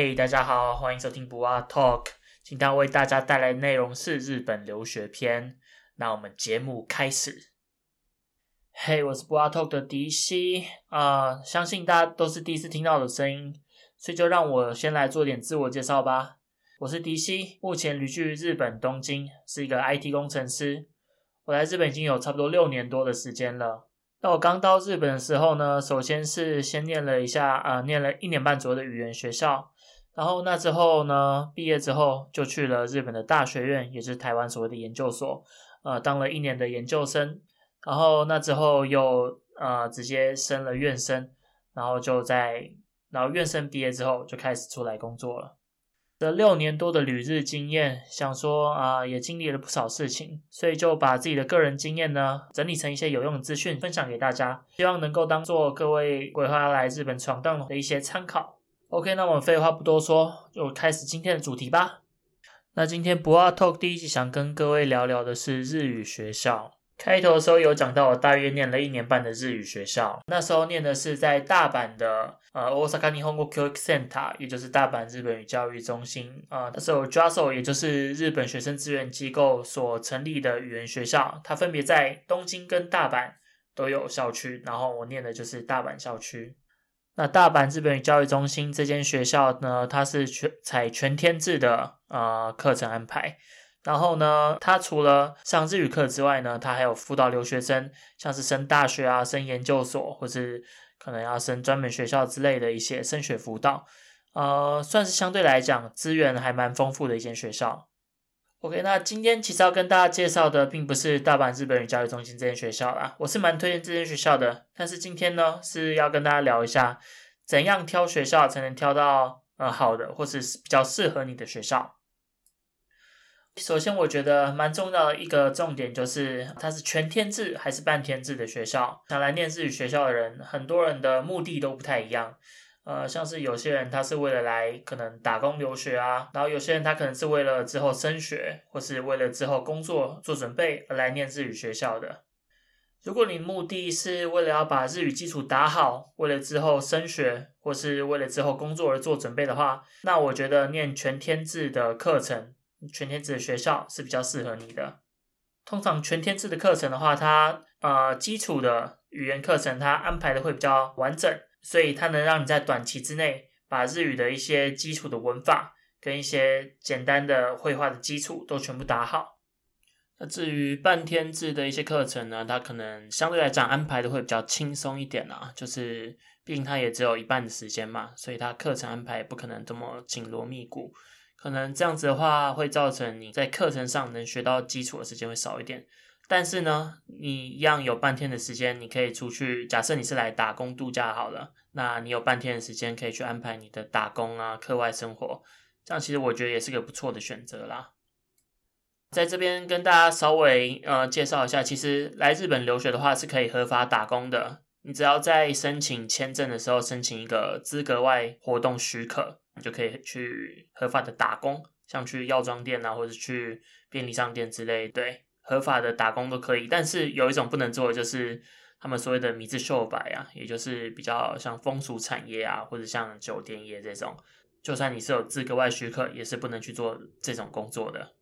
嘿大家好，欢迎收听不二 Talk。今天为大家带来的内容是日本留学篇。那我们节目开始。嘿，我是不二 Talk 的迪西啊、相信大家都是第一次听到的声音，所以就让我先来做点自我介绍吧。我是迪西，目前旅居日本东京，是一个 IT 工程师。我来日本已经有差不多六年多的时间了。那我刚到日本的时候呢，首先是先念了一下，呃，念了一年半左右的语言学校，然后那之后呢，毕业之后就去了日本的大学院，也是台湾所谓的研究所，呃，当了一年的研究生，然后那之后又呃直接升了院生，然后就在，然后院生毕业之后就开始出来工作了。这六年多的旅日经验，想说啊、也经历了不少事情，所以就把自己的个人经验呢，整理成一些有用的资讯，分享给大家，希望能够当做各位规划来日本闯荡的一些参考。OK，那我们废话不多说，就开始今天的主题吧。那今天不二 Talk 第一集想跟各位聊聊的是日语学校。开头的时候有讲到，我大约念了一年半的日语学校，那时候念的是在大阪的呃 Osaka Nihongo k y o k Center，也就是大阪日本语教育中心啊、那时候 JASO 也就是日本学生资源机构所成立的语言学校，它分别在东京跟大阪都有校区，然后我念的就是大阪校区。那大阪日本语教育中心这间学校呢，它是全采全天制的呃课程安排。然后呢，它除了上日语课之外呢，它还有辅导留学生，像是升大学啊、升研究所，或是可能要升专门学校之类的一些升学辅导，呃，算是相对来讲资源还蛮丰富的一间学校。OK，那今天其实要跟大家介绍的并不是大阪日本语教育中心这间学校啦，我是蛮推荐这间学校的，但是今天呢是要跟大家聊一下，怎样挑学校才能挑到呃好的，或是比较适合你的学校。首先，我觉得蛮重要的一个重点就是，它是全天制还是半天制的学校。想来念日语学校的人，很多人的目的都不太一样。呃，像是有些人他是为了来可能打工留学啊，然后有些人他可能是为了之后升学，或是为了之后工作做准备而来念日语学校的。如果你目的是为了要把日语基础打好，为了之后升学，或是为了之后工作而做准备的话，那我觉得念全天制的课程。全天制的学校是比较适合你的。通常全天制的课程的话，它呃基础的语言课程它安排的会比较完整，所以它能让你在短期之内把日语的一些基础的文法跟一些简单的绘画的基础都全部打好。那至于半天制的一些课程呢，它可能相对来讲安排的会比较轻松一点啊，就是毕竟它也只有一半的时间嘛，所以它课程安排不可能这么紧锣密鼓。可能这样子的话，会造成你在课程上能学到基础的时间会少一点。但是呢，你一样有半天的时间，你可以出去。假设你是来打工度假好了，那你有半天的时间可以去安排你的打工啊、课外生活。这样其实我觉得也是个不错的选择啦。在这边跟大家稍微呃介绍一下，其实来日本留学的话是可以合法打工的。你只要在申请签证的时候申请一个资格外活动许可。你就可以去合法的打工，像去药妆店啊，或者去便利商店之类，对，合法的打工都可以。但是有一种不能做的，就是他们所谓的米字秀白啊，也就是比较像风俗产业啊，或者像酒店业这种，就算你是有资格外许可，也是不能去做这种工作的。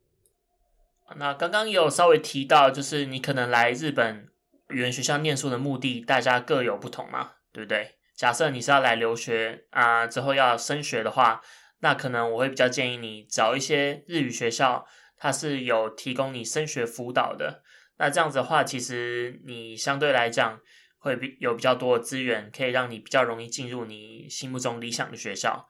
那刚刚有稍微提到，就是你可能来日本语言学校念书的目的，大家各有不同嘛，对不对？假设你是要来留学啊、之后要升学的话，那可能我会比较建议你找一些日语学校，它是有提供你升学辅导的。那这样子的话，其实你相对来讲会比有比较多的资源，可以让你比较容易进入你心目中理想的学校。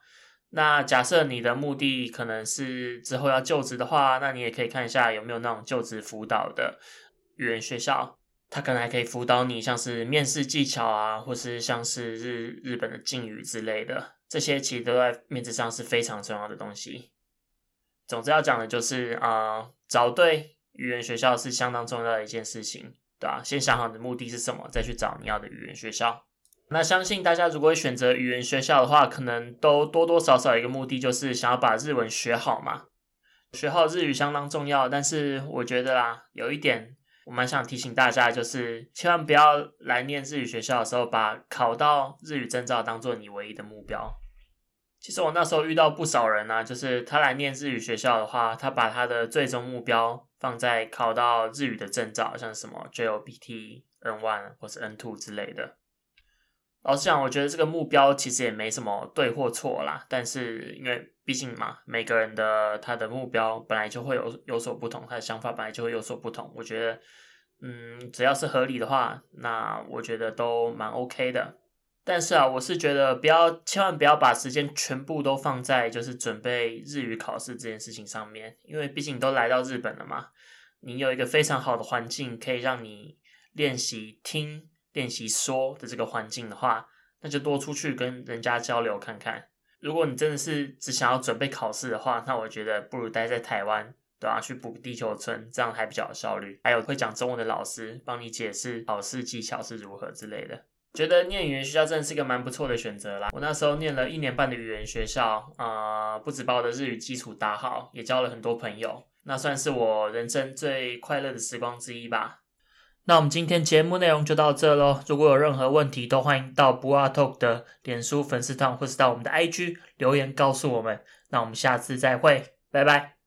那假设你的目的可能是之后要就职的话，那你也可以看一下有没有那种就职辅导的语言学校。他可能还可以辅导你，像是面试技巧啊，或是像是日日本的敬语之类的，这些其实都在面子上是非常重要的东西。总之要讲的就是啊、找对语言学校是相当重要的一件事情，对吧？先想好你的目的是什么，再去找你要的语言学校。那相信大家如果选择语言学校的话，可能都多多少少一个目的，就是想要把日文学好嘛。学好日语相当重要，但是我觉得啦，有一点。我蛮想提醒大家，就是千万不要来念日语学校的时候，把考到日语证照当做你唯一的目标。其实我那时候遇到不少人啊，就是他来念日语学校的话，他把他的最终目标放在考到日语的证照，像什么 JLPT N1 或是 N Two 之类的。老实讲，我觉得这个目标其实也没什么对或错啦。但是因为毕竟嘛，每个人的他的目标本来就会有有所不同，他的想法本来就会有所不同。我觉得，嗯，只要是合理的话，那我觉得都蛮 OK 的。但是啊，我是觉得不要，千万不要把时间全部都放在就是准备日语考试这件事情上面，因为毕竟都来到日本了嘛，你有一个非常好的环境可以让你练习听。练习说的这个环境的话，那就多出去跟人家交流看看。如果你真的是只想要准备考试的话，那我觉得不如待在台湾，对啊，去补地球村，这样还比较有效率。还有会讲中文的老师帮你解释考试技巧是如何之类的。觉得念语言学校真的是一个蛮不错的选择啦。我那时候念了一年半的语言学校，啊、不止把我的日语基础打好，也交了很多朋友，那算是我人生最快乐的时光之一吧。那我们今天节目内容就到这喽。如果有任何问题，都欢迎到不二 Talk 的脸书粉丝团，或是到我们的 IG 留言告诉我们。那我们下次再会，拜拜。